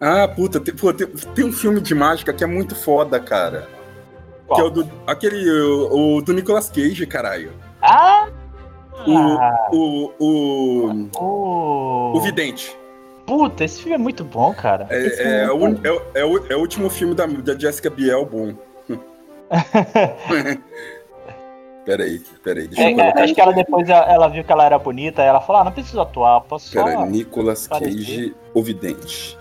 Ah, puta, tem, pô, tem, tem um filme de mágica que é muito foda, cara. Qual? Que é o do. Aquele. O, o do Nicolas Cage, caralho. Ah! O. O. O. o... O Vidente. Puta, esse filme é muito bom, cara. É, é, é o, muito é, o- é o, é o último filme da, da Jessica Biel bom. Peraí, peraí, deixa É, eu colocar. acho que ela depois ela, viu que ela era bonita, aí ela falou: ah, não preciso atuar, posso só. Peraí, Nicolas. Cage, o Vidente.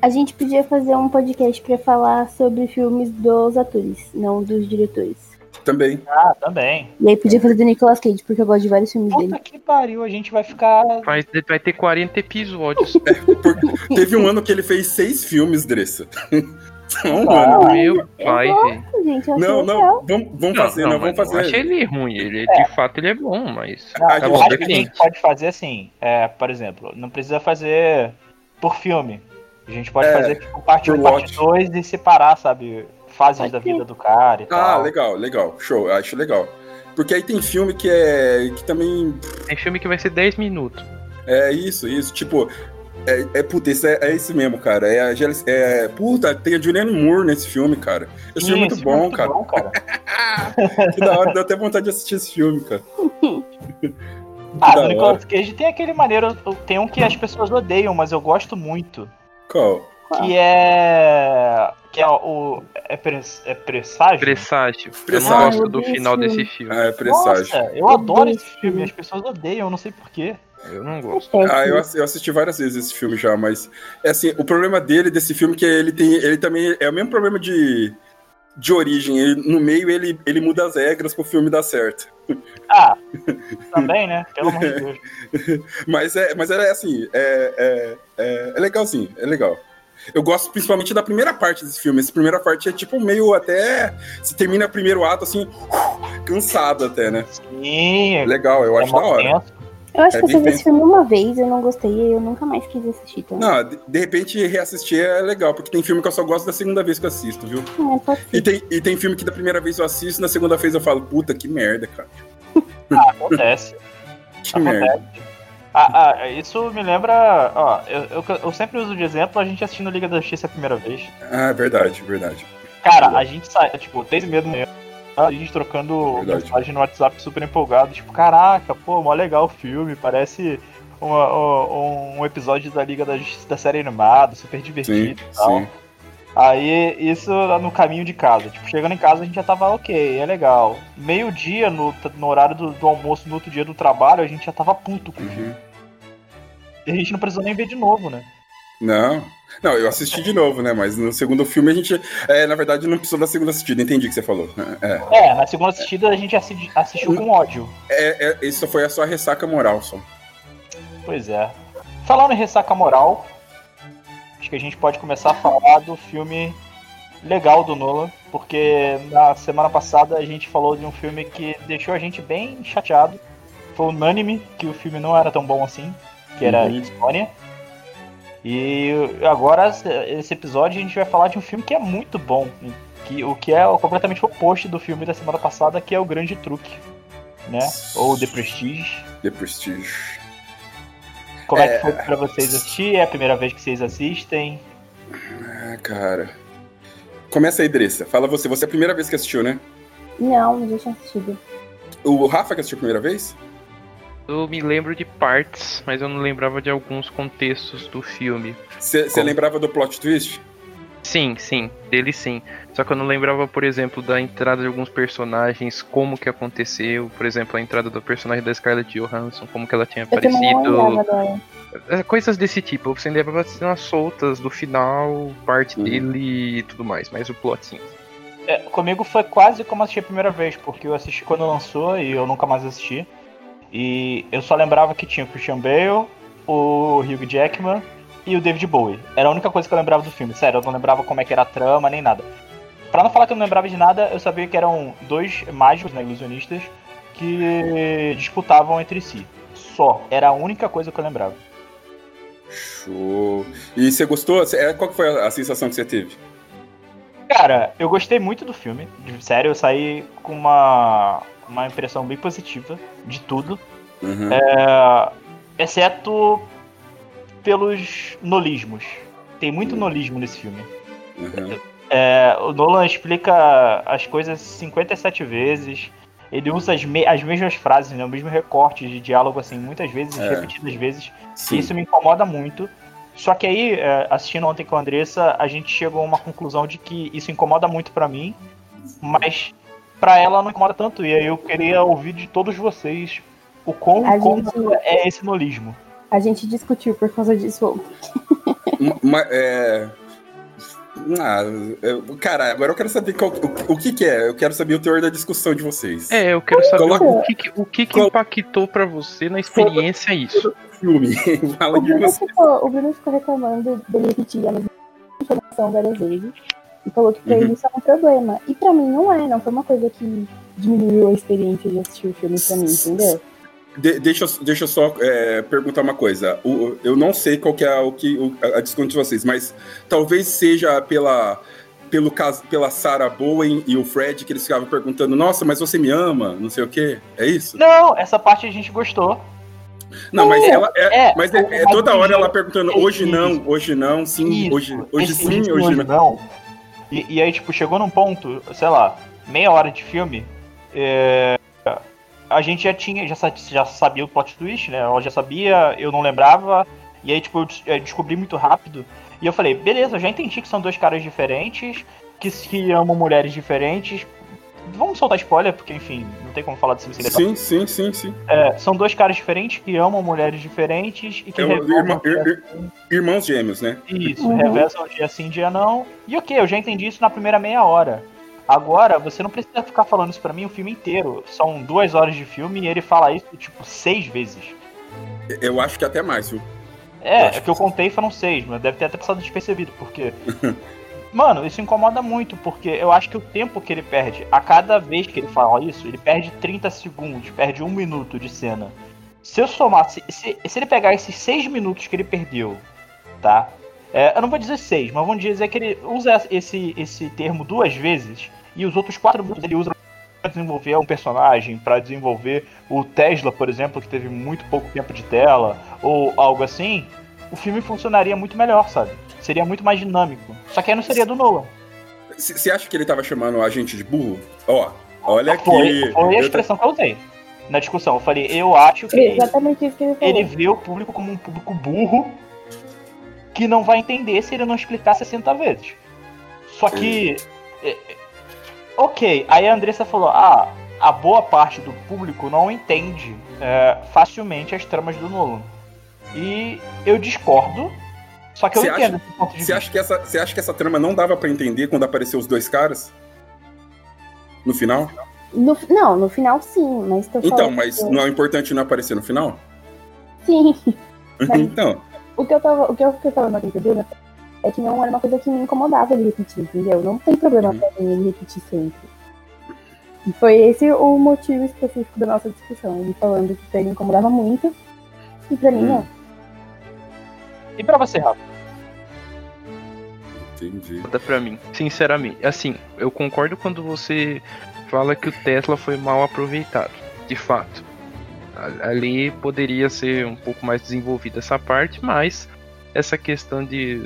A gente podia fazer um podcast pra falar sobre filmes dos atores, não dos diretores. Também. Ah, também. E aí podia fazer do Nicolas Cage, porque eu gosto de vários filmes Puta dele. que pariu, a gente vai ficar. Vai, vai ter 40 episódios. Teve um ano que ele fez seis filmes, Dressa. Só um Ah, ano. Meu eu pai, gente, eu Não, não, vamos, vamos fazer, não, vamos mas não fazer. achei ele ruim. Ele, de fato, ele é bom, mas. Não, Ah, tá eu bom, acho que a gente pode fazer assim, é, por exemplo, não precisa fazer por filme. A gente pode É, fazer tipo, parte por 1, parte watch. 2 e separar, sabe? Fases da vida do cara e Ah, tal. legal, legal. Show, acho legal. Porque aí tem filme que é. que também. Tem filme que vai ser 10 minutos. É isso, isso. Tipo. É, é puta, esse é, é esse mesmo, cara. É a é, Puta, tem a Julianne Moore nesse filme, cara. Esse filme é muito esse filme bom, cara. bom, cara. Que da hora, deu até vontade de assistir esse filme, cara. Ah, do Nicolas Cage tem aquele maneiro, tem um que as pessoas odeiam, mas eu gosto muito. Qual? Que é. Que é o. É, pres, é presságio? Presságio. Eu não Ah, gosto eu do final esse desse filme. Ah, é presságio. Nossa, eu Eu adoro esse filme, filme. as pessoas odeiam, eu não sei porquê. Eu não gosto. Ah, eu assisti várias vezes esse filme já, mas é assim, o problema dele, desse filme, que ele tem. Ele também é o mesmo problema de, de origem. Ele- no meio ele, ele muda as regras pro filme dar certo. Ah, também, né? Pelo amor de Deus. Mas é, mas é assim, é, é, é, é legalzinho, é legal. Eu gosto principalmente da primeira parte desse filme. Essa primeira parte é tipo meio até. Você termina o primeiro ato assim, cansado até, né? Sim, Legal, eu é acho da hora. momento. Eu acho É que eu vi esse filme uma vez, eu não gostei e eu nunca mais quis assistir. Então. Não, de, de repente reassistir é legal, porque tem filme que eu só gosto da segunda vez que eu assisto, viu? É, pode E ser. tem, e tem filme que da primeira vez eu assisto, na segunda vez eu falo, puta, que merda, cara. Ah, acontece. Que merda. acontece. Ah, ah, isso me lembra. Ó, eu, eu, eu sempre uso de exemplo a gente assistindo Liga da Justiça a primeira vez. Ah, verdade, verdade. Cara, a gente sai, tipo, desde medo mesmo. A gente trocando Verdade. mensagem no WhatsApp super empolgado, tipo, caraca, pô, mó legal o filme, parece uma- um, um episódio da Liga da Justiça da série animada, super Sim, divertido e tal. sim. Aí, isso no caminho de casa. Tipo, chegando em casa a gente já tava ok, é legal. Meio-dia, no, no horário do, do almoço, no outro dia do trabalho, a gente já tava puto com o filme. Uhum. E a gente não precisou nem ver de novo, né? Não. Não, eu assisti de novo, né? Mas no segundo filme a gente. É, na verdade, não precisou da segunda assistida, entendi o que você falou. É, É, na segunda assistida a gente assi- assistiu com ódio. é, é, isso foi a sua ressaca moral só. Pois é. Falando em ressaca moral, acho que a gente pode começar a falar do filme legal do Nolan, porque na semana passada a gente falou de um filme que deixou a gente bem chateado. Foi unânime que o filme não era tão bom assim, que era Uhum. Insônia. E agora, esse episódio, a gente vai falar de um filme que é muito bom, que, o que é completamente oposto do filme da semana passada, que é o Grande Truque, né? Ou The Prestige. The Prestige. Como é, É. que foi pra vocês assistir? É a primeira vez que vocês assistem? Ah, cara. Começa aí, Dressa. Fala você. Você é a primeira vez que assistiu, né? Não, eu já tinha assistido. O Rafa que assistiu a primeira vez? Eu me lembro de partes, mas eu não lembrava de alguns contextos do filme. Você Como? lembrava do plot twist? Sim, sim, dele sim. Só que eu não lembrava, por exemplo, da entrada de alguns personagens, como que aconteceu. Por exemplo, a entrada do personagem da Scarlett Johansson, como que ela tinha Eu aparecido. É, Coisas desse tipo. Você lembrava cenas soltas do final, parte Uhum. dele e tudo mais. Mas o plot sim. É, comigo foi quase como assistir a primeira vez, porque eu assisti quando lançou e eu nunca mais assisti. E eu só lembrava que tinha o Christian Bale, o Hugh Jackman e o David Bowie. Era a única coisa que eu lembrava do filme. Sério, eu não lembrava como é que era a trama, nem nada. Pra não falar que eu não lembrava de nada, eu sabia que eram dois mágicos, né, ilusionistas, que disputavam entre si. Só. Era a única coisa que eu lembrava. Show. E você gostou? É, Qual foi a sensação que você teve? Cara, eu gostei muito do filme. Sério, eu saí com uma, uma impressão bem positiva de tudo. Uhum. É, exceto pelos nolismos. tem muito nolismo nesse filme. Uhum. É, o Nolan explica as coisas 57 vezes. Ele usa as, me as mesmas frases, né, o mesmo recorte de diálogo, assim, muitas vezes, É. repetidas vezes. E isso me incomoda muito. Só que aí, é, assistindo ontem com a Andressa, a gente chegou a uma conclusão de que isso incomoda muito pra mim, mas pra ela não incomoda tanto. E aí eu queria ouvir de todos vocês o quão gente- é esse nolismo. A gente discutiu por causa disso ontem. Ma- é... Ah, eu- cara, agora eu quero saber qual- o, o que, que é. Eu quero saber o teor da discussão de vocês. É, eu quero saber Coloca- o que, que- o que, que Colo- impactou pra você na experiência isso. Filme. Fala O de Bruno, você. ficou, o Bruno ficou reclamando dele repetir a mesma informação várias vezes. E falou que pra Uhum. ele isso é um problema. E pra mim não é, não foi uma coisa que diminuiu a experiência de assistir o filme pra mim, entendeu? De- deixa, eu- deixa eu só é, perguntar uma coisa. O- eu não sei qual que é o que, o- a, a discussão de vocês, mas talvez seja pela, pelo caso, pela Sarah Bowen e o Fred que eles ficavam perguntando: Nossa, mas você me ama? Não sei o quê. É isso? Não, essa parte a gente gostou. Não, mas ela é, É, mas é, é mas toda hora ela perguntando. Hoje não, hoje não, sim, Isso, hoje, hoje sim, hoje hoje não. não. E, e aí, tipo, chegou num ponto, sei lá, meia hora de filme, é, a gente já tinha, já, já sabia o plot twist, né? Eu já sabia, eu não lembrava, e aí, tipo, eu eu descobri muito rápido. E eu falei, beleza, eu já entendi que são dois caras diferentes, que se amam mulheres diferentes. Vamos soltar spoiler, porque, enfim, não tem como falar desse filme sem Sim, sim, sim, sim. é, São dois caras diferentes que amam mulheres diferentes e que É irmã- que- ir- ir- irmãos gêmeos, né? isso, Uhum. reversam dia sim, dia não. E ok, eu já entendi isso na primeira meia hora. Agora, você não precisa ficar falando isso pra mim o filme inteiro. São duas horas de filme e ele fala isso, tipo, seis vezes. Eu acho que até mais, viu? É, Acho é que eu contei foram seis, mas deve ter até passado despercebido, porque. Mano, isso incomoda muito, porque eu acho que o tempo que ele perde, a cada vez que ele fala isso, ele perde 30 segundos, perde um minuto de cena. Se eu somar, se, se, se ele pegar esses seis minutos que ele perdeu, tá? É, eu não vou dizer seis, mas vamos dizer que ele usa esse, esse termo duas vezes, e os outros quatro minutos ele usa pra desenvolver um personagem, pra desenvolver o Tesla, por exemplo, que teve muito pouco tempo de tela, ou algo assim, o filme funcionaria muito melhor, sabe? Seria muito mais dinâmico. Só que aí não seria do Nolan. Você acha que ele tava chamando a gente de burro? Ó, olha aqui. Foi, foi a expressão que eu usei na discussão. Eu falei, eu acho que É exatamente isso que ele falou. ele vê o público como um público burro que não vai entender se ele não explicar 60 vezes. Só que. é, é, ok, aí a Andressa falou: ah, a boa parte do público não entende é, facilmente as tramas do Nolan. E eu discordo, só que eu Você entendo acha- esse ponto de Você vista. acha, que essa, você acha que essa trama não dava pra entender quando apareceu os dois caras? No final? No- não, no final sim, mas tô Então, mas que- não é importante não aparecer no final? Sim. então, O que eu tava, o que eu fiquei falando o Bruno é que não era uma coisa que me incomodava ele repetir, entendeu? Não tem problema Uhum. pra mim ele repetir sempre. E foi esse o motivo específico da nossa discussão. Ele falando que pra ele incomodava muito e pra mim Hum. não. E pra você, Rafa? Entendi. Nada pra mim, sinceramente. Assim, eu concordo quando você fala que o Tesla foi mal aproveitado, de fato. Ali poderia ser um pouco mais desenvolvida essa parte, mas essa questão de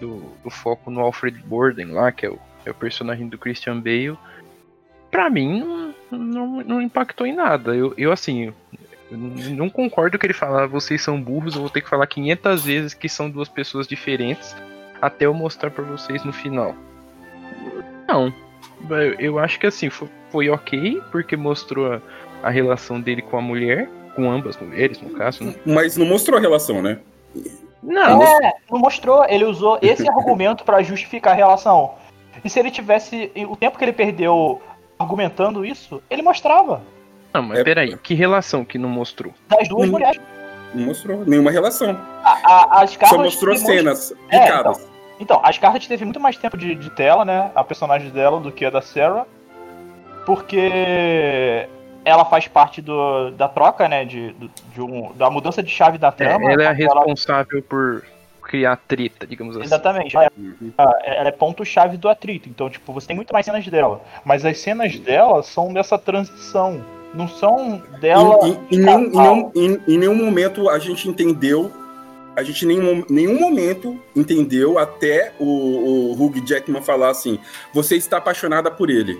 do, do foco no Alfred Borden lá, que é o, é o personagem do Christian Bale, pra mim não, não, não impactou em nada. Eu, eu assim, eu não concordo que ele fala, vocês são burros, eu vou ter que falar 500 vezes que são duas pessoas diferentes até eu mostrar pra vocês no final. Não. Eu, eu acho que assim, foi, foi ok, porque mostrou a, a relação dele com a mulher, com ambas mulheres, no caso, né? Mas não mostrou a relação, né? Não, É, não mostrou. Ele usou esse argumento pra justificar a relação. E se ele tivesse. O tempo que ele perdeu argumentando isso, ele mostrava. não, mas É- peraí, que relação que não mostrou? Das duas Hum. mulheres. Não mostrou nenhuma relação. A, a, as Só Scarlett mostrou cenas É, picadas. Então, a Scarlett teve muito mais tempo de, de tela, né? A personagem dela do que a da Sarah. Porque ela faz parte do, da troca, né? De, do- de um, da mudança de chave da É, trama. ela é a Ela- responsável por criar treta, digamos assim. Exatamente. Ela, Uhum. ela é ponto-chave do atrito. Então, tipo, você tem muito mais cenas dela. Mas as cenas dela são dessa transição. Não são dela. Em, em- em nenhum, em nenhum- em- em nenhum momento a gente entendeu a gente em nenhum, nenhum momento entendeu até o, o Hugh Jackman falar assim: você está apaixonada por ele.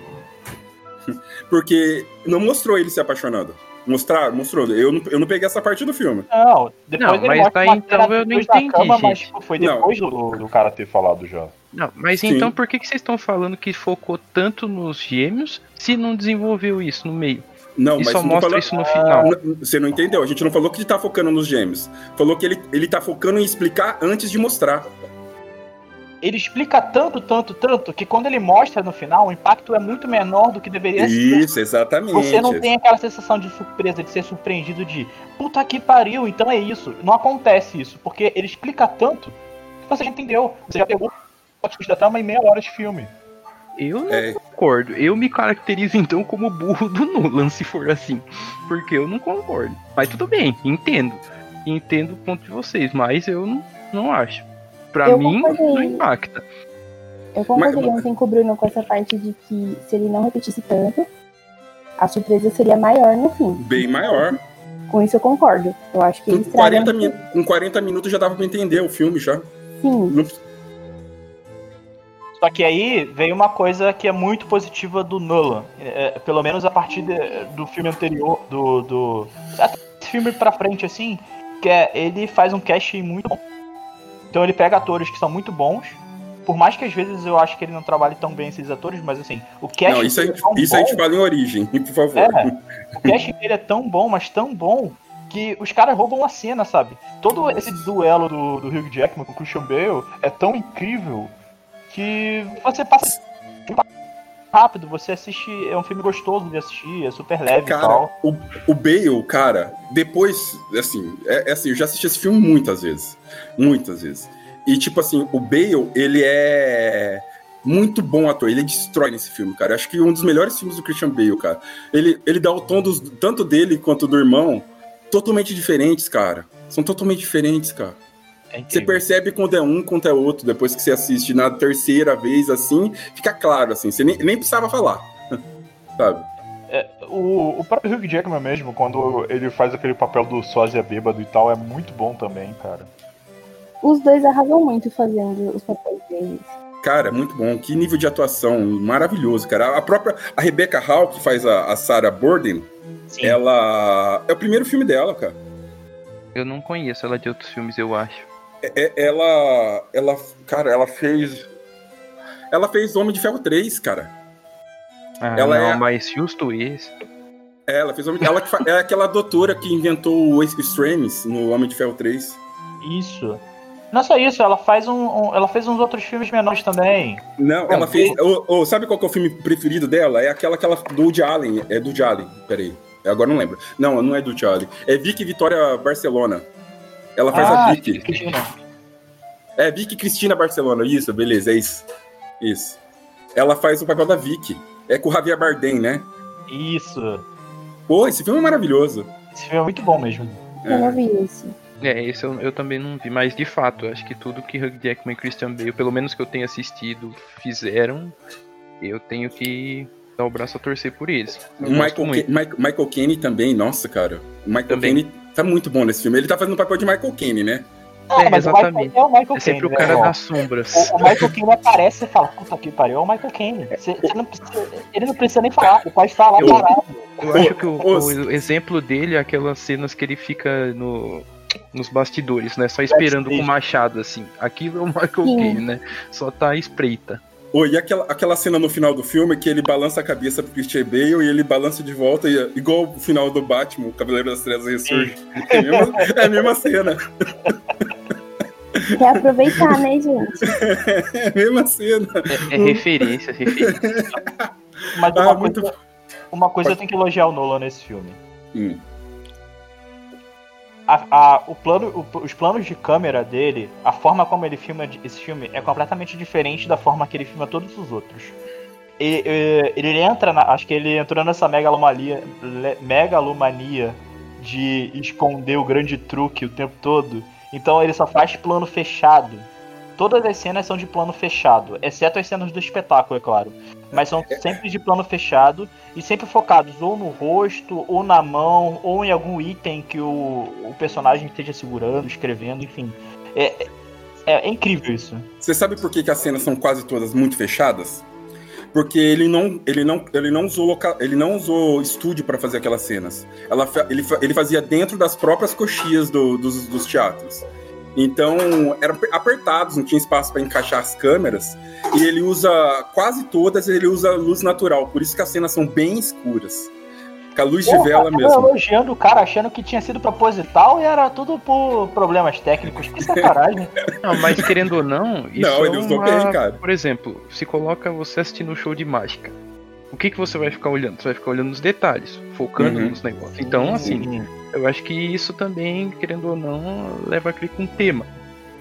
Porque não mostrou ele se apaixonando. Mostrar, mostrou. Eu não, eu não peguei essa parte do filme. Não, depois Não, ele mas uma então eu não entendi, cama, mas tipo, foi depois do, do cara ter falado já. Não, mas Sim. então por que, que vocês estão falando que focou tanto nos gêmeos se não desenvolveu isso no meio? Não, e mas só não mostra falou- isso no final. Não, Você não entendeu? A gente não falou que ele tá focando nos gêmeos. Falou que ele, ele tá focando em explicar antes de mostrar. Ele explica tanto, tanto, tanto, que quando ele mostra no final, o impacto é muito menor do que deveria ser. Isso, exatamente. Você não tem aquela sensação de surpresa, de ser surpreendido de puta que pariu, então é isso. Não acontece isso, porque ele explica tanto que você já entendeu. Você já pegou o da trama em meia hora de filme. Eu não É. concordo. Eu me caracterizo então como burro do Nolan, se for assim. Porque eu não concordo. Mas tudo bem, entendo. Entendo o ponto de vocês, mas eu não, não acho. Pra Eu mim, concordei. não impacta. Eu concordaria Mas- ontem com o Bruno com essa parte de que se ele não repetisse tanto, a surpresa seria maior no fim. Bem maior. Com isso eu concordo. Eu acho que Com ele estraga 40, muito. min- com 40 minutos já dava pra entender o filme já. Sim, Não- Só que aí veio uma coisa que é muito positiva do Nolan. É, é, pelo menos a partir de- do filme anterior, do. do até esse filme pra frente, assim, que é ele faz um casting muito bom. Então ele pega atores que são muito bons. Por mais que às vezes eu acho que ele não trabalhe tão bem esses atores, mas assim, o casting Não, isso, a dele gente, é tão isso a gente bom, fala em origem, por favor. É. o casting dele é tão bom, mas tão bom, que os caras roubam a cena, sabe? Todo esse duelo do, do Hugh Jackman com o Christian Bale é tão incrível que você passa rápido, você assiste, é um filme gostoso de assistir, é super leve e Cara, tal. o, o Bale, cara, depois, assim, é, é assim, eu já assisti esse filme muitas vezes. Muitas vezes. E, tipo assim, o Bale, ele é muito bom ator, ele destrói nesse filme, cara. Acho que um dos melhores filmes do Christian Bale, cara. Ele, ele dá o tom dos, tanto dele quanto do irmão totalmente diferentes, cara. São totalmente diferentes, cara. É Você percebe quando é um, quando é outro, depois que você assiste na terceira vez, assim, fica claro, assim, você nem, nem precisava falar. Sabe? O, o próprio Hugh Jackman mesmo, quando ele faz aquele papel do sósia bêbado e tal, é muito bom também, cara. os dois arrasam muito fazendo os papéis deles. Cara, muito bom. Que nível de atuação maravilhoso, cara. A própria a Rebecca Hall, que faz a, a Sarah Borden, Sim. ela. É o primeiro filme dela, cara. Eu não conheço ela de outros filmes, eu acho. É- é- ela. Ela. Cara, ela fez. Ela fez Homem de Ferro 3, cara. Ah, Ela não, é- mas justo esse. É, Ela fez Homem. Ela que fa- é aquela doutora que inventou o Extremes no Homem de Ferro 3. Isso. Não só isso, ela faz um, um- ela fez uns outros filmes menores também. Não, ela fez. ô, ô, sabe qual que é o filme preferido dela? É aquela que ela. Do Woody Allen. É do Woody Allen. Peraí. Agora não lembro. Não, não é do Woody Allen. É Vicky Vitória Barcelona. Ela faz a ah, Vicky. Cristina. É, Vicky Cristina Barcelona, isso, beleza, é isso. Isso. Ela faz o papel da Vicky. É com o Javier Bardem, né? Isso. Pô, esse filme é maravilhoso. Esse filme é muito bom mesmo. Eu não vi esse. É, esse eu, eu também não vi, mas de fato, acho que tudo que Hugh Jackman e Christian Bale, pelo menos que eu tenha assistido, fizeram, eu tenho que dar o braço a torcer por eles. Michael. Ke- Michael, Michael Caine também, nossa, cara. O Michael Também. Caine tá muito bom nesse filme. Ele tá fazendo o papel de Michael Caine, né? Ah, É, mas o exatamente. Michael é o Michael É sempre o Caine, cara né? das sombras. O, o Michael Caine aparece e fala, puta que pariu, é o Michael Caine. Ele não precisa nem falar, ele pode falar Eu- parado. Eu acho que o, o exemplo dele é aquelas cenas que ele fica no, nos bastidores, né? Só esperando com o machado, assim. Aquilo é o Michael Sim. Caine, né? Só tá à espreita. Ô, e aquela, aquela cena no final do filme que ele balança a cabeça pro Christian Bale e ele balança de volta, e, igual o final do Batman, o Cavaleiro das Trevas ressurge. É a mesma, é a mesma cena. Quer aproveitar, né, gente? É a mesma cena. É, é referência, referência. Mas Ah, uma, muito- coisa, uma coisa eu tenho que elogiar o Nolan nesse filme. Hum. A- a- o plano, o- os planos de câmera dele, a forma como ele filma esse filme é completamente diferente da forma que ele filma todos os outros. Ele, ele entra, na- acho que ele entrou nessa megalomania, le- megalomania de esconder o grande truque o tempo todo. Então ele só faz plano fechado. Todas as cenas são de plano fechado, exceto as cenas do espetáculo, é claro. Mas são sempre de plano fechado e sempre focados ou no rosto, ou na mão, ou em algum item que o, o personagem esteja segurando, escrevendo, enfim. É, é, é incrível isso. Você sabe por que, que as cenas são quase todas muito fechadas? porque ele não, ele não, ele não usou loca, ele não usou estúdio para fazer aquelas cenas. Ela, ele, ele fazia dentro das próprias coxias do, dos, dos teatros. Então, eram apertados, não tinha espaço para encaixar as câmeras. E ele usa, quase todas, ele usa luz natural. Por isso que as cenas são bem escuras. Com a luz Porra, de vela mesmo. elogiando o cara, achando que tinha sido proposital e era tudo por problemas técnicos. Que sacanagem. não, mas querendo ou não, isso não, ele é usou uma... bem, cara. Por exemplo, se coloca você assistindo um show de mágica. O que, que você vai ficar olhando? Você vai ficar olhando nos detalhes, focando uhum. nos negócios. Então, assim, uhum. eu acho que isso também, querendo ou não, leva a crer com um tema.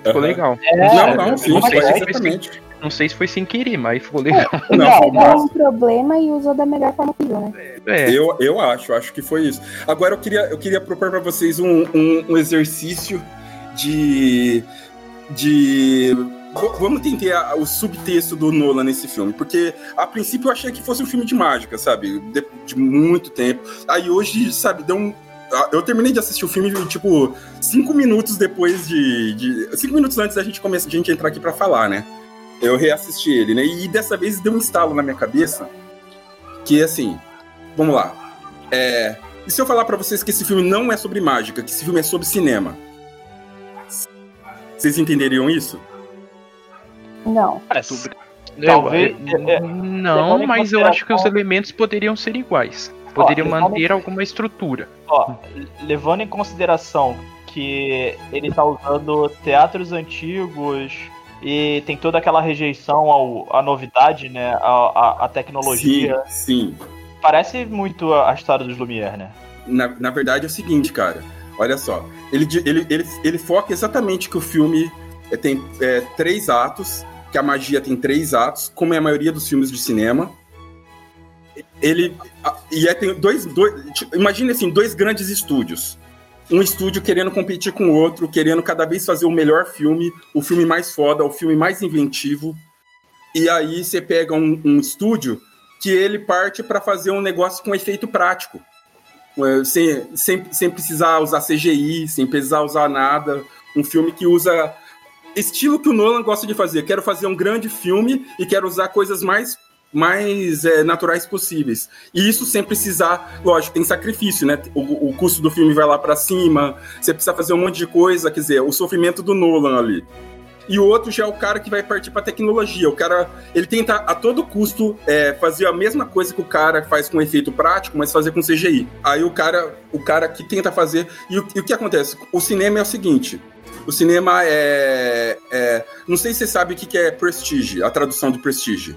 Ficou uhum. legal. É, não, não, sim, não sei, se foi, não sei se foi sem querer, mas ficou legal. É, não, não, um problema e usou da melhor forma possível, né? É. Eu, eu acho, acho que foi isso. Agora eu queria, eu queria propor para vocês um, um, um exercício de. de vamos entender o subtexto do Nolan nesse filme, porque a princípio eu achei que fosse um filme de mágica, sabe? De, de muito tempo. Aí hoje, sabe, deu um. Eu terminei de assistir o filme, tipo, cinco minutos depois de. de cinco minutos antes da gente começar, gente entrar aqui para falar, né? Eu reassisti ele, né? E dessa vez deu um estalo na minha cabeça que, assim, vamos lá. É, e se eu falar para vocês que esse filme não é sobre mágica, que esse filme é sobre cinema? Vocês entenderiam isso? Não. É. Talvez. É, é, não, mas eu acho que os elementos poderiam ser iguais. Poderiam ó, manter em... alguma estrutura. Ó, levando em consideração que ele tá usando teatros antigos e tem toda aquela rejeição ao, à novidade, né? A, a, a tecnologia. Sim, sim. Parece muito a história dos Lumière, né? Na, na verdade é o seguinte, cara. Olha só. Ele, ele, ele, ele foca exatamente que o filme é, tem é, três atos, que a magia tem três atos, como é a maioria dos filmes de cinema. Ele. E é, tem dois. dois tipo, imagine assim, dois grandes estúdios. Um estúdio querendo competir com o outro, querendo cada vez fazer o melhor filme, o filme mais foda, o filme mais inventivo. E aí você pega um, um estúdio que ele parte para fazer um negócio com efeito prático. É, sem, sem, sem precisar usar CGI, sem precisar usar nada. Um filme que usa estilo que o Nolan gosta de fazer. Quero fazer um grande filme e quero usar coisas mais mais é, naturais possíveis. E isso sem precisar, lógico, tem sacrifício, né? O, o custo do filme vai lá para cima, você precisa fazer um monte de coisa, quer dizer, o sofrimento do Nolan ali. E o outro já é o cara que vai partir para tecnologia. O cara, ele tenta a todo custo é, fazer a mesma coisa que o cara faz com efeito prático, mas fazer com CGI. Aí o cara, o cara que tenta fazer. E o, e o que acontece? O cinema é o seguinte: o cinema é, é, Não sei se você sabe o que é prestige, a tradução de prestige.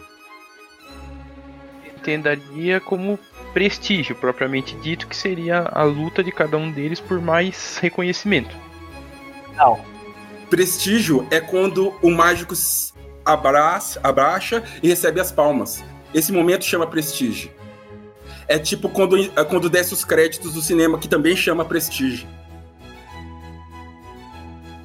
Entenderia como prestígio, propriamente dito, que seria a luta de cada um deles por mais reconhecimento. Não. Prestígio é quando o mágico abraça, abraça e recebe as palmas. Esse momento chama prestígio. É tipo quando, é quando desce os créditos do cinema, que também chama prestígio.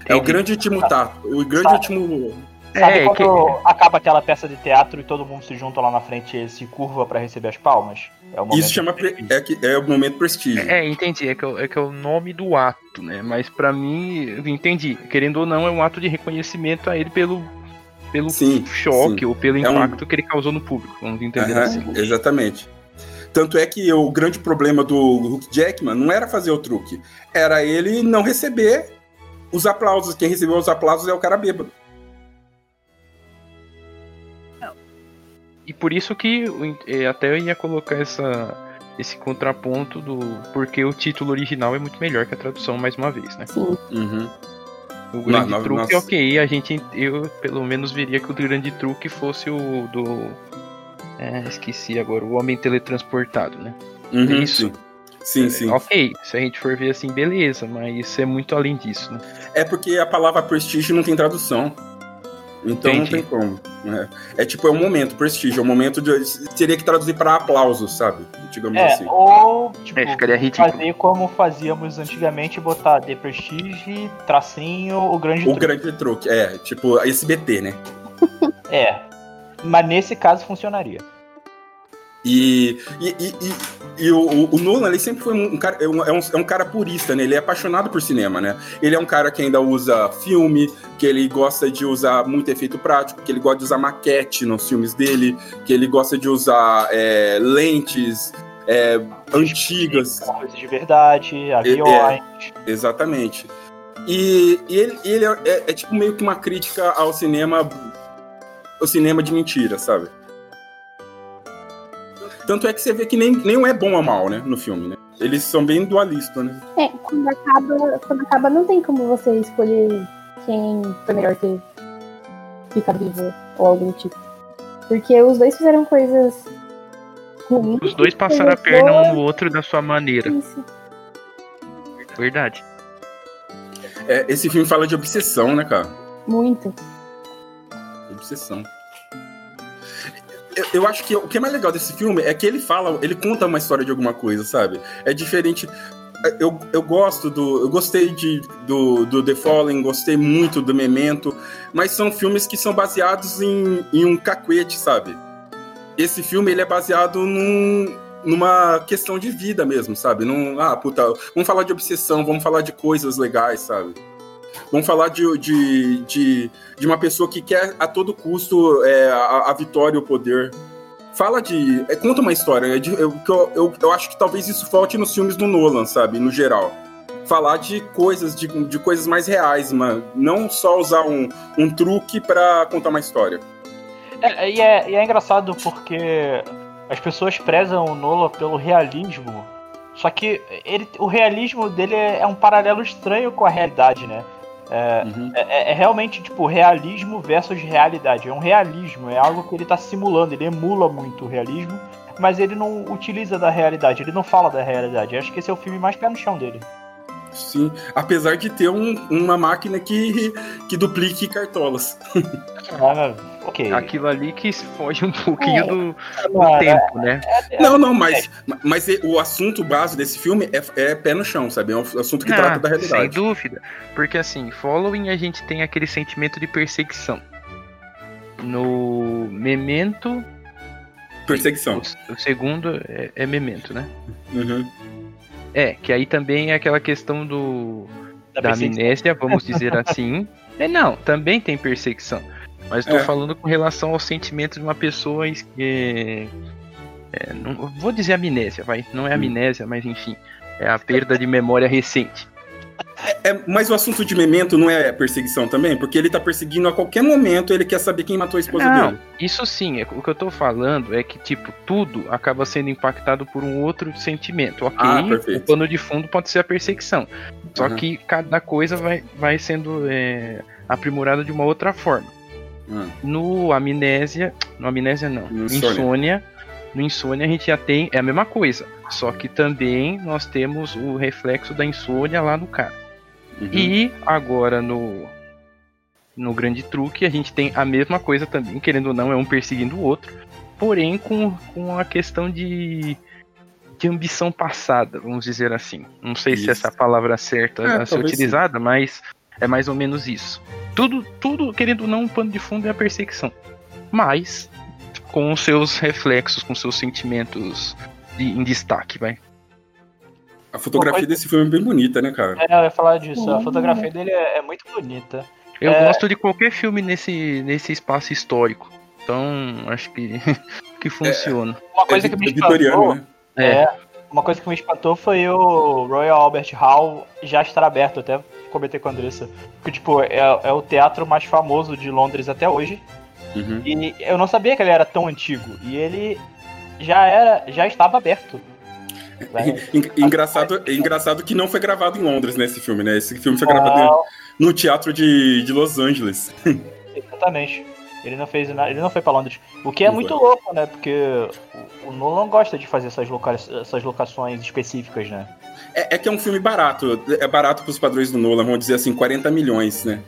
É o grande último tato. O grande Sabe, último. Sabe é, quando que... acaba aquela peça de teatro e todo mundo se junta lá na frente e se curva para receber as palmas? É o Isso chama pre... é, que, é o momento prestígio. É, entendi. É que, é, que é o nome do ato, né? Mas para mim, entendi. Querendo ou não, é um ato de reconhecimento a ele pelo, pelo sim, choque sim. ou pelo impacto é um... que ele causou no público. Vamos entender -huh, assim. Exatamente. Tanto é que o grande problema do Hugh Jackman não era fazer o truque, era ele não receber os aplausos. Quem recebeu os aplausos é o cara bêbado. E por isso que é, até eu ia colocar essa, esse contraponto do porque o título original é muito melhor que a tradução mais uma vez, né? Sim. Uhum. O grande não, truque, nossa. ok, a gente eu pelo menos veria que o grande truque fosse o do é, esqueci agora, o homem teletransportado, né? Uhum, é isso. Sim. Sim, sim. Ok, se a gente for ver assim, beleza, mas isso é muito além disso, né? É porque a palavra prestígio não tem tradução. Então Entendi. não tem como. Né? É tipo, é um momento, prestígio, é um momento de. Teria que traduzir para aplausos, sabe? Digamos é, assim. Ou, tipo, é, fazer como fazíamos antigamente, botar The Prestige, tracinho, o grande o truque. O grande truque, é, tipo, SBT, né? é. Mas nesse caso funcionaria. E, e, e, e, o, o, Nolan, ele sempre foi um cara, é um, é um cara purista, né? Ele é apaixonado por cinema, né? Ele é um cara que ainda usa filme, que ele gosta de usar muito efeito prático, que ele gosta de usar maquete nos filmes dele, que ele gosta de usar é, lentes é, antigas. Coisas de verdade, aviões. É, exatamente. E, e ele, ele é, é, é, tipo meio que uma crítica ao cinema, ao cinema de mentira, sabe? Tanto é que você vê que nem, nem é bom ou mal, né, no filme, né? Eles são bem dualistas, né? É, quando acaba, quando acaba não tem como você escolher quem foi melhor ter ficado vivo ou algum tipo. Porque os dois fizeram coisas ruins. Os dois passaram a perna um no outro da sua maneira. Isso. Verdade. É, esse filme fala de obsessão, né, cara? Muito. Obsessão eu, eu, acho que o que é mais legal desse filme é que ele fala, ele conta uma história de alguma coisa, sabe? É diferente. Eu, eu gosto do. Eu gostei de, do, do The Fallen, gostei muito do Memento, mas são filmes que são baseados em, em um cacuete, sabe? Esse filme ele é baseado num, numa questão de vida mesmo, sabe? Num, ah, puta, vamos falar de obsessão, vamos falar de coisas legais, sabe? Vamos falar de, de, de, de uma pessoa que quer a todo custo é, a, a, vitória e o poder. Fala de. É, conta uma história. É de, eu, eu, eu, acho que talvez isso falte nos filmes do Nolan, sabe? No geral falar de coisas, de, de coisas mais reais, mano. Não só usar um, um truque para contar uma história. É, e, é, e é engraçado porque as pessoas prezam o Nolan pelo realismo. Só que ele, o realismo dele é, é um paralelo estranho com a realidade, né? É, uhum. é, é, é, realmente tipo realismo versus realidade. É um realismo, é algo que ele está simulando, ele emula muito o realismo, mas ele não utiliza da realidade, ele não fala da realidade. Eu acho que esse é o filme mais pé no chão dele. Sim, apesar de ter um, uma máquina que, que duplique cartolas. Ah, ok. Aquilo ali que foge um pouquinho é, do, do tempo, né? É, é, não, não, mas, mas o assunto base desse filme é, é pé no chão, sabe? É um assunto que ah, trata da realidade. Sem dúvida. Porque assim, Following a gente tem aquele sentimento de perseguição. No Memento. Perseguição. O, o segundo é, é Memento, né? Uhum. É, que aí também é aquela questão do da, da amnésia, vamos dizer assim. É, não, também tem perseguição. Mas estou é. falando com relação ao sentimento de uma pessoa que. É, não, vou dizer amnésia, vai. Não é hum. amnésia, mas enfim. É a perda de memória recente. É, mas o assunto de Memento não é perseguição também? Porque ele tá perseguindo a qualquer momento, ele quer saber quem matou a esposa não, dele. Isso sim, é, o que eu tô falando é que, tipo, tudo acaba sendo impactado por um outro sentimento. Ok, ah, o pano de fundo pode ser a perseguição. Só uhum. que cada coisa vai, vai sendo é, aprimorada de uma outra forma. Uhum. No Amnésia. No Amnésia não. No Insônia. No Insônia a gente já tem. É a mesma coisa. Só que também nós temos o reflexo da insônia lá no cara. Uhum. E agora no no grande truque a gente tem a mesma coisa também, querendo ou não, é um perseguindo o outro, porém com, com a questão de, de ambição passada, vamos dizer assim. Não sei isso. se essa é palavra certa é, a ser utilizada, sim. mas é mais ou menos isso. Tudo, tudo, querendo ou não, um pano de fundo é a perseguição. Mas com seus reflexos, com seus sentimentos de, em destaque, vai. A fotografia desse filme é bem bonita, né, cara? É, eu ia falar disso. A fotografia dele é, é muito bonita. Eu é... gosto de qualquer filme nesse, nesse espaço histórico. Então, acho que, que funciona. É, uma coisa é, que me espantou. Né? É. é. Uma coisa que me espantou foi o Royal Albert Hall já estar aberto, até comentei com a Andressa. Porque, tipo, é, é o teatro mais famoso de Londres até hoje. Uhum. E eu não sabia que ele era tão antigo. E ele já era, já estava aberto. engraçado, engraçado que não foi gravado em Londres, né, esse filme, né? Esse filme foi gravado no teatro de, de Los Angeles. Exatamente. Ele não fez nada, ele não foi para Londres. O que é não muito foi. louco, né? Porque o Nolan gosta de fazer essas, loca essas locações específicas, né? É, é, que é um filme barato. É barato para os padrões do Nolan, vamos dizer assim, 40 milhões, né?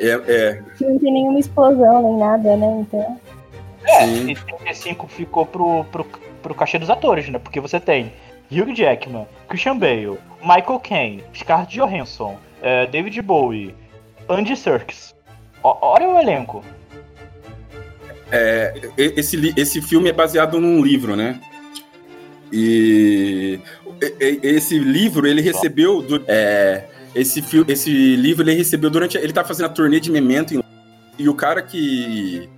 É, é, não tem nenhuma explosão nem nada, né? Então. É, Sim. e 35 ficou pro, pro, pro cachê dos atores, né? Porque você tem Hugh Jackman, Christian Bale, Michael Caine, Scarlett Johansson, eh, David Bowie, Andy Serkis. Olha o elenco. é, esse, esse filme é baseado num livro, né? E- esse livro ele recebeu du- é, esse, fi- esse livro ele recebeu durante ele tá fazendo a turnê de Memento em- e o cara que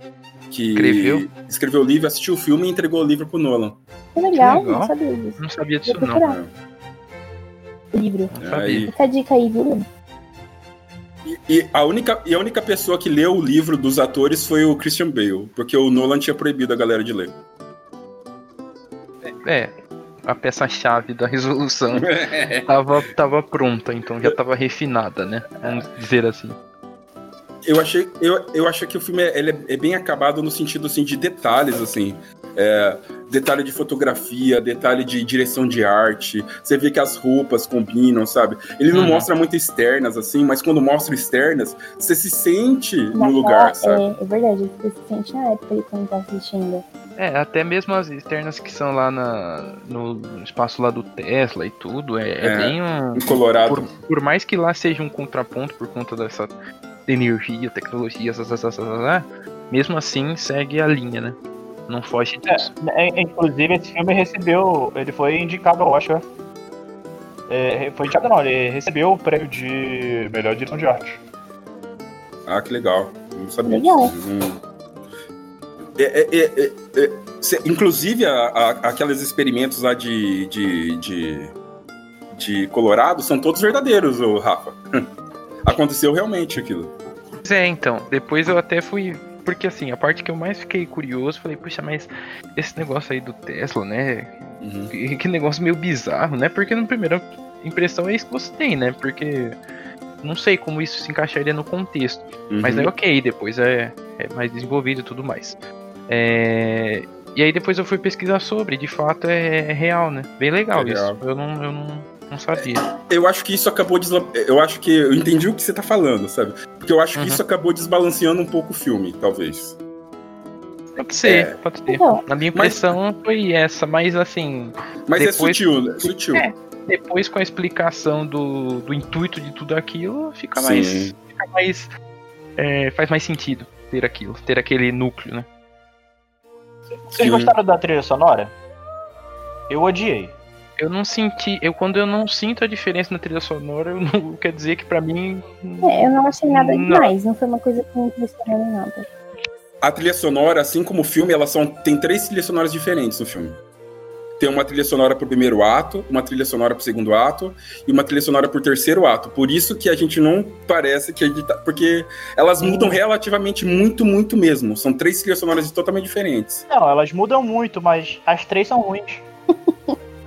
que Escreveu? escreveu o livro assistiu o filme e entregou o livro pro Nolan. Que legal, legal. não sabia disso. Não sabia disso, não. livro. Aí, Fica a dica aí, viu? e, e a única e a única pessoa que leu o livro dos atores foi o Christian Bale, porque o Nolan tinha proibido a galera de ler. É, a peça-chave da resolução tava, tava pronta, então já tava refinada, né? Vamos dizer assim. Eu achei, eu, eu achei que o filme é, ele é, é bem acabado no sentido assim, de detalhes, assim. É, detalhe de fotografia, detalhe de direção de arte. Você vê que as roupas combinam, sabe? Ele não Uhum. mostra muito externas, assim, mas quando mostra externas, você se sente no lugar, sabe? É, é verdade, você se sente na época aí quando tá assistindo. É, até mesmo as externas que são lá na, no espaço lá do Tesla e tudo, é, é É. bem um. Em Colorado. Por, por mais que lá seja um contraponto por conta dessa energia, tecnologia, essa, essa, essa, essa, mesmo assim segue a linha, né? Não foge disso. É, é, inclusive, esse filme recebeu. Ele foi indicado ao Oscar. É, foi indicado não, ele recebeu o prêmio de melhor direção de arte. Ah, que legal. Não sabia. Legal. Hum. É, é, é, é, é, cê- inclusive, a, a- aqueles experimentos lá de, de, de, de Colorado são todos verdadeiros, ô Rafa. Aconteceu realmente aquilo. Pois é, então, depois eu até fui. Porque assim, a parte que eu mais fiquei curioso, falei, puxa, mas esse negócio aí do Tesla, né? Uhum. Que, que negócio meio bizarro, né? Porque na primeira impressão é isso que você tem, né? Porque não sei como isso se encaixaria no contexto. Mas Uhum. aí ok, depois é, é mais desenvolvido e tudo mais. É, E aí depois eu fui pesquisar sobre, de fato é, é real, né? Bem legal, É real. isso. Eu não, eu não, não sabia. Eu acho que isso acabou desla... Eu acho que eu entendi o que você tá falando, sabe? Porque eu acho que Uhum. isso acabou desbalanceando um pouco o filme, talvez. Pode ser, É. pode ser. Na minha impressão foi essa, mas assim, Mas é Depois- sutil, né? Sutil. É. depois com a explicação do, do intuito de tudo aquilo, fica Sim. mais. Fica mais é, faz mais sentido ter aquilo, ter aquele núcleo, né? Vocês Sim. gostaram da trilha sonora? Eu odiei. Eu não senti. Eu, quando eu não sinto a diferença na trilha sonora, eu não quer dizer que pra mim. é, eu não achei nada Não. demais, não foi uma coisa que me impressionou nem nada. A trilha sonora, assim como o filme, elas são tem três trilhas sonoras diferentes no filme. Tem uma trilha sonora pro primeiro ato, uma trilha sonora pro segundo ato e uma trilha sonora pro terceiro ato. Por isso que a gente não parece que a gente tá, porque elas mudam relativamente muito, muito mesmo. São três trilhas sonoras totalmente diferentes. Não, elas mudam muito, mas as três são ruins.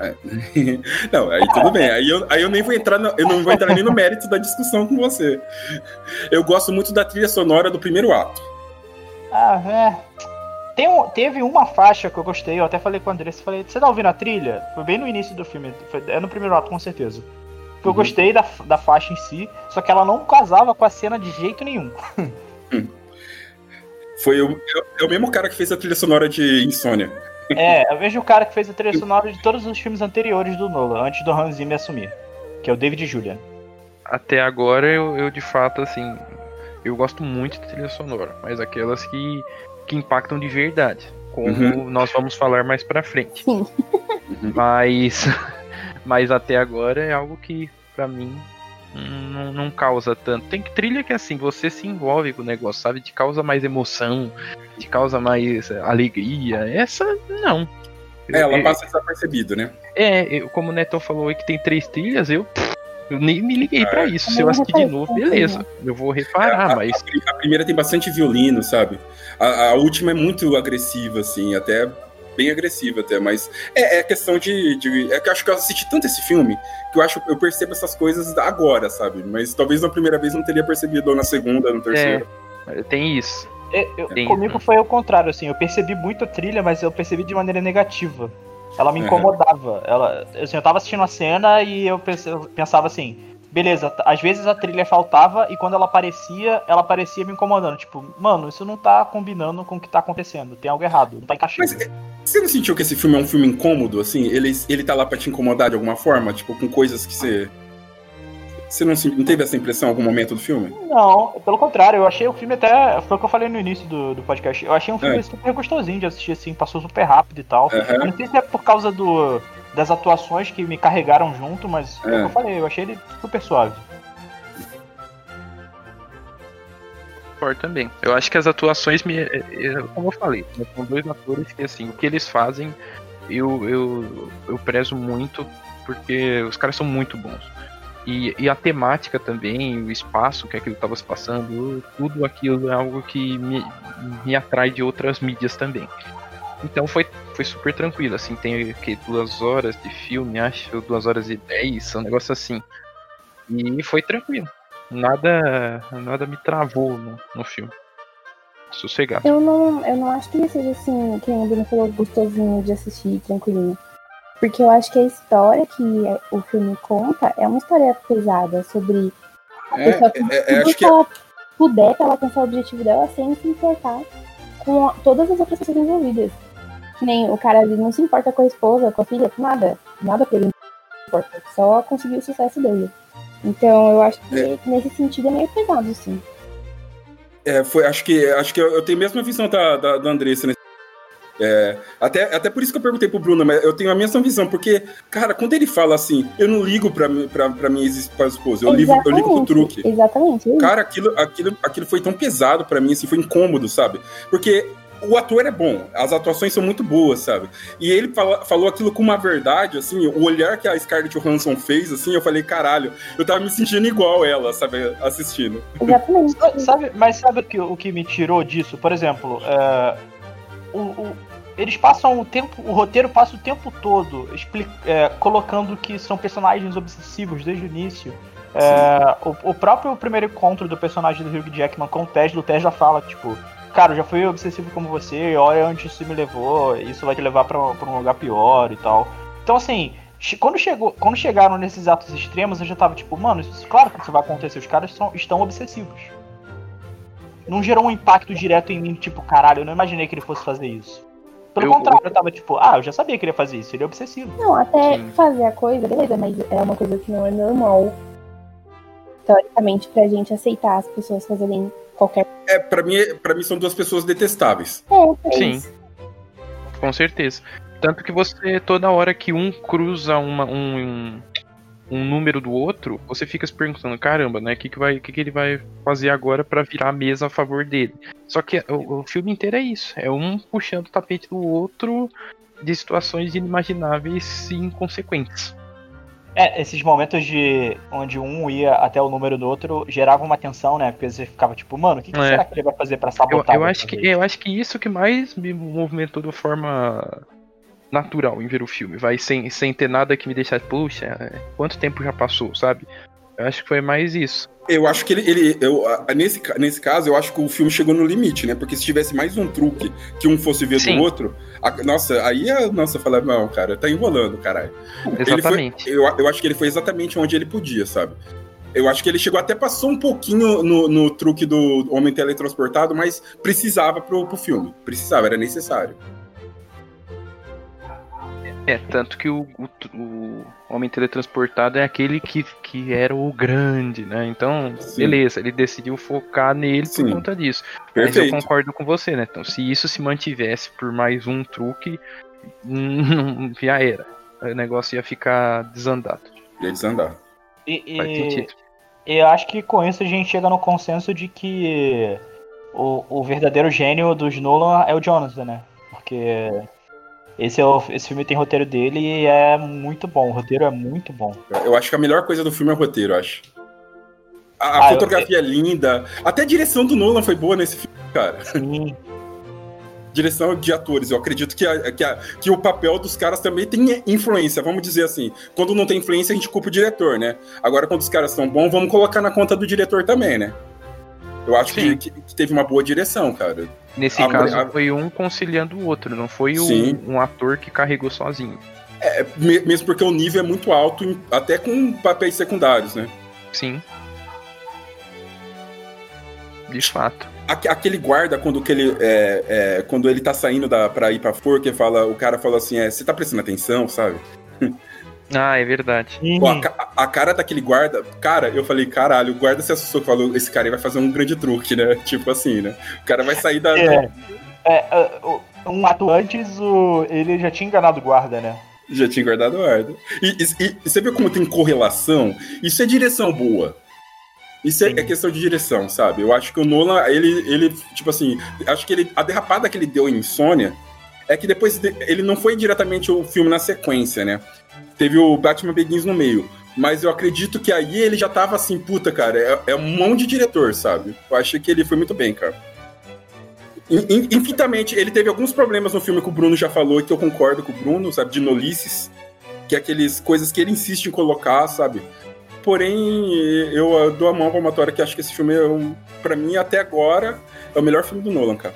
Não, aí tudo bem. Aí eu, aí eu nem vou entrar, no- eu não vou entrar nem no mérito da discussão com você. Eu gosto muito da trilha sonora do primeiro ato. Ah, é. Tem um- teve uma faixa que eu gostei, eu até falei com o Andressa, falei, você tá ouvindo a trilha? Foi bem no início do filme, foi, é no primeiro ato, com certeza. Que eu Uhum. gostei da, da faixa em si, só que ela não casava com a cena de jeito nenhum. Foi o, é o mesmo cara que fez a trilha sonora de Insônia. É, eu vejo o cara que fez a trilha sonora de todos os filmes anteriores do Nolan, antes do Hans Zimmer assumir. Que é o David Julian. Até agora eu, eu de fato, assim. Eu gosto muito de trilha sonora, mas aquelas que, que impactam de verdade. Como Uhum. nós vamos falar mais pra frente. Sim. Mas. Mas até agora é algo que, pra mim, não, não causa tanto. Tem que trilha que assim, você se envolve com o negócio, sabe? Te causa mais emoção, te causa mais eh, alegria. Essa, não. É, ela Eu- passa desapercebido, né? É, eu- como o Neto falou aí que tem três trilhas, eu, eu nem me liguei pra isso. Se eu Eu assistir de novo, beleza. Eu vou reparar, a, mas. a a primeira tem bastante violino, sabe? A, a última é muito agressiva, assim, até bem agressiva até, mas é, é questão de, de- É que eu acho que eu assisti tanto esse filme que eu acho eu percebo essas coisas agora, sabe? Mas talvez na primeira vez não teria percebido, ou na segunda, na terceira. Tem isso. Eu- eu- Tem, comigo né? foi o contrário, assim, eu percebi muito a trilha, mas eu percebi de maneira negativa. Ela me incomodava. Ela, assim, eu tava assistindo a cena e eu, pense- eu pensava assim, beleza, às vezes a trilha faltava e quando ela aparecia, ela aparecia me incomodando. Tipo, mano, isso não tá combinando com o que tá acontecendo. Tem algo errado, não tá encaixando. Mas você não sentiu que esse filme é um filme incômodo, assim? Ele, ele tá lá pra te incomodar de alguma forma? Tipo, com coisas que você. Você não, não teve essa impressão em algum momento do filme? Não, pelo contrário, eu achei o filme até. Foi o que eu falei no início do, do podcast. Eu achei um filme É. super gostosinho de assistir, assim, passou super rápido e tal. Aham. Eu não sei se é por causa do, das atuações que me carregaram junto, mas é. eu falei, eu achei ele super suave. Também. Eu acho que as atuações me. é, é, Como eu falei, né, são dois atores que assim, o que eles fazem eu, eu, eu prezo muito, porque os caras são muito bons. E, e a temática também, o espaço que aquilo estava se passando, tudo aquilo é algo que me, me atrai de outras mídias também. Então foi, foi super tranquilo, assim, tem que duas horas de filme, acho, duas horas e dez, um negócio assim. E foi tranquilo. Nada, nada me travou no, no filme. Sossegado. Eu não, eu não acho que ele seja assim, que o Bruno falou, gostosinho de assistir, tranquilinho. Porque eu acho que a história que é- o filme conta é uma história pesada sobre a É, pessoa é, é, tudo acho que que ela puder pra ela alcançar o objetivo dela sem se importar com a- todas as outras pessoas envolvidas. Que nem o cara não se importa com a esposa, com a filha, com nada. Nada pra ele importa. Só conseguir o sucesso dele. Então eu acho que nesse sentido é meio pesado, sim. É, foi, acho que, acho que eu, eu tenho a mesma visão da, da, da Andressa. Né? É, até, até por isso que eu perguntei pro Bruno, mas eu tenho a mesma visão, porque, cara, quando ele fala assim, eu não ligo pra, pra, pra minha esposa, eu ligo, eu ligo pro truque. Exatamente. é. Cara, aquilo, aquilo, aquilo foi tão pesado pra mim, assim, foi incômodo, sabe? Porque o ator é bom, as atuações são muito boas, sabe? E ele fala- falou aquilo com uma verdade, assim, o olhar que a Scarlett Johansson fez, assim, eu falei, caralho, eu tava me sentindo igual ela, sabe, assistindo. Exatamente. Sabe, mas sabe o que, o que me tirou disso? Por exemplo, é, o- o- eles passam o tempo, o roteiro passa o tempo todo expli- é, colocando que são personagens obsessivos desde o início. É, o, o próprio primeiro encontro do personagem do Hugh Jackman com o Tesla, o Tesla fala, tipo, cara, eu já fui obsessivo como você, olha onde isso me levou, isso vai te levar pra, pra um lugar pior e tal. Então, assim, quando, chegou, quando chegaram nesses atos extremos, eu já tava tipo, mano, isso, claro que isso vai acontecer, os caras são, estão obsessivos. Não gerou um impacto direto em mim, tipo, caralho, eu não imaginei que ele fosse fazer isso. Pelo Eu- contrário, eu tava tipo, ah, eu já sabia que ele ia fazer isso, ele é obsessivo. Não, até Sim. fazer a coisa, beleza, mas é uma coisa que não é normal, teoricamente, pra gente aceitar as pessoas fazerem qualquer É, pra mim, pra mim são duas pessoas detestáveis. É, é Sim. Com certeza. Tanto que você, toda hora que um cruza uma- um, um número do outro, você fica se perguntando, caramba, né? O que, que, vai, que, que ele vai fazer agora pra virar a mesa a favor dele? Só que o, o filme inteiro é isso. É um puxando o tapete do outro de situações inimagináveis e inconsequentes. É, esses momentos de onde um ia até o número do outro geravam uma tensão, né? Porque você ficava tipo, mano, o que, que É. será que ele vai fazer pra Eu, sabotar? eu, dessa acho que, vez? eu acho que isso que mais me movimentou de forma natural em ver o filme. Vai sem, sem ter nada que me deixasse, puxa, é, quanto tempo já passou, sabe? Eu acho que foi mais isso. Eu acho que ele. ele eu, nesse, nesse caso, eu acho que o filme chegou no limite, né? Porque se tivesse mais um truque que um fosse ver Sim. do outro, a- nossa, aí a nossa falar, não, cara, tá enrolando, caralho. Ele foi- Exatamente. eu, eu acho que ele foi exatamente onde ele podia, sabe? Eu acho que ele chegou até passou um pouquinho no, no truque do Homem Teletransportado, mas precisava pro, pro filme. Precisava, era necessário. É, tanto que o, o, o Homem Teletransportado é aquele que, que era o grande, né? Então, Sim. beleza, ele decidiu focar nele Sim. por conta disso. Mas eu Perfeito. concordo com você, né? Então, se isso se mantivesse por mais um truque, não, já era. O negócio ia ficar desandado. Eles andaram. E, Faz e- sentido. eu acho que com isso a gente chega no consenso de que o, o verdadeiro gênio dos Nolan é o Jonathan, né? Porque esse, é o, esse filme tem roteiro dele e é muito bom. O roteiro é muito bom. Eu acho que a melhor coisa do filme é o roteiro, eu acho. A, a Ah, eu- fotografia é linda. Até a direção do Nolan foi boa nesse filme, cara. Sim. Direção de atores. Eu acredito que, a- que, a- que o papel dos caras também tem influência, vamos dizer assim. Quando não tem influência, a gente culpa o diretor, né? Agora, quando os caras são bons, vamos colocar na conta do diretor também, né? Eu acho que, que- teve uma boa direção, cara. Nesse a- caso, a- foi um conciliando o outro, não foi Sim. um ator que carregou sozinho. É, me- mesmo porque o nível é muito alto, até com papéis secundários, né? Sim. De fato. Aque- Aquele guarda, quando, que ele, é, é, quando ele tá saindo da, pra ir pra forca, fala, o cara fala assim, é, você tá prestando atenção, sabe? Ah, é verdade. Pô, a, a cara daquele guarda, cara, eu falei, caralho, o guarda se assustou, falou, esse cara aí vai fazer um grande truque, né? Tipo assim, né? O cara vai sair da. É, é, é, o- um ato antes, o, ele já tinha enganado o guarda, né? Já tinha guardado o guarda. E, e- e você viu como tem correlação? Isso é direção boa. Isso é, é questão de direção, sabe? Eu acho que o Nolan, ele, ele, tipo assim, acho que ele, a derrapada que ele deu em Insônia é que depois de- ele não foi diretamente o filme na sequência, né? Teve o Batman Begins no meio. Mas eu acredito que aí ele já tava assim, puta, cara, é, é um mão de diretor, sabe? Eu achei que ele foi muito bem, cara. In- in- Infinitamente, ele teve alguns problemas no filme que o Bruno já falou, e que eu concordo com o Bruno, sabe? De nolices, que é aqueles coisas que ele insiste em colocar, sabe? Porém, eu dou a mão palmatória que acho que esse filme, é um, pra mim, até agora, é o melhor filme do Nolan, cara.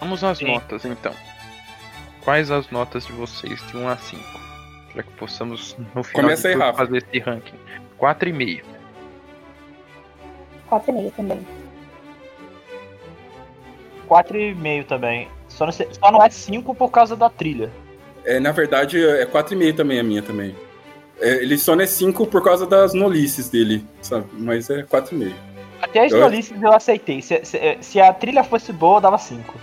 Vamos às Sim. notas então. Quais as notas de vocês de 1 a 5? Para que possamos no final Começa de aí, tudo, Rafa. fazer esse ranking. 4,5. 4,5 também. 4,5 também. Só não, sei- só não é 5 por causa da trilha. É, na verdade, é 4,5 também a minha também. É, ele só não é 5 por causa das nolices dele, sabe? Mas é 4,5. Até as Eu- nolices eu aceitei. Se, se- se a trilha fosse boa, eu dava 5.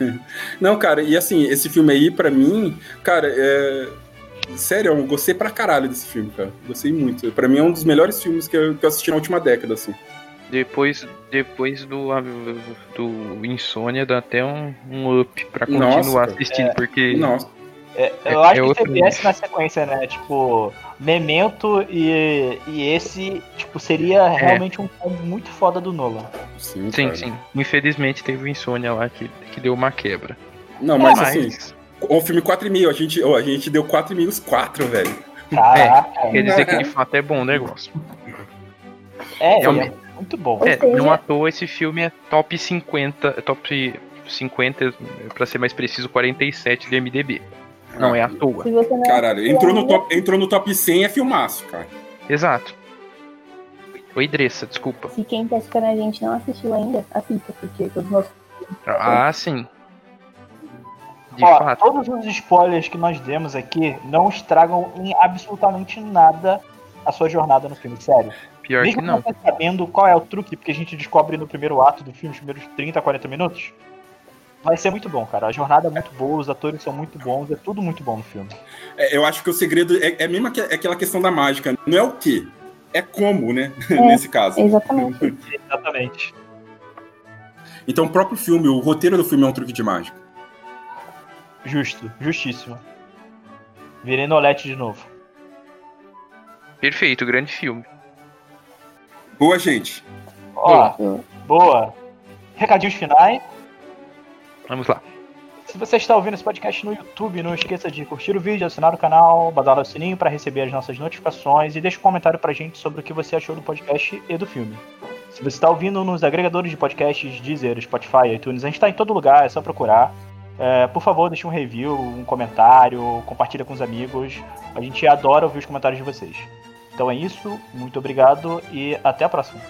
Não, cara, e assim, esse filme aí, pra mim, cara, é. Sério, eu gostei pra caralho desse filme, cara. Gostei muito. Pra mim é um dos melhores filmes que eu, que eu assisti na última década, assim. Depois, depois do, do Insônia dá até um, um up pra continuar Nossa, assistindo, porque Nossa. É, É- eu acho é que outro se viesse na sequência, né? Tipo, Memento e, e esse, tipo, seria realmente um combo muito foda do Nolan. Sim, sim, sim. Infelizmente teve o Insônia lá que, que deu uma quebra. Não, mas É, assim, o filme 4,5, a gente, ó, a gente deu 4,5 os 4, velho. Caraca. Quer dizer que de fato é bom o negócio. É, ele realmente. é muito bom. É, seja- não à toa esse filme é top 50, é top 50, pra ser mais preciso, 47 do MDB. Não é à toa. Você não Caralho, entrou no, top, entrou no top 100 é filmaço, cara. Exato. Oi, Dressa, desculpa. Se quem tá escutando a gente não assistiu ainda, assista, porque todos nós. Ah, sim. De Ó, fato. todos os spoilers que nós demos aqui não estragam em absolutamente nada a sua jornada no filme, sério. Pior Mesmo que não. você sabendo qual é o truque, porque a gente descobre no primeiro ato do filme, os primeiros 30, 40 minutos, vai ser muito bom, cara. A jornada é muito boa, os atores são muito bons, é tudo muito bom no filme. É, eu acho que o segredo é, é mesmo aque- aquela questão da mágica. Não é o quê, é como, né? É. Nesse caso. Exatamente. Exatamente. Então o próprio filme, o roteiro do filme é um truque de mágica. Justo, justíssimo. Virei Nolete de novo. Perfeito, grande filme. Boa, gente. Ó, Eu- boa. Recadinhos finais. Vamos lá. Se você está ouvindo esse podcast no YouTube, não esqueça de curtir o vídeo, assinar o canal, badar o sininho para receber as nossas notificações e deixe um comentário pra gente sobre o que você achou do podcast e do filme. Se você está ouvindo nos agregadores de podcasts, Deezer, Spotify, iTunes, a gente está em todo lugar, é só procurar. É, por favor, deixe um review, um comentário, compartilha com os amigos. A gente adora ouvir os comentários de vocês. Então é isso, muito obrigado e até a próxima.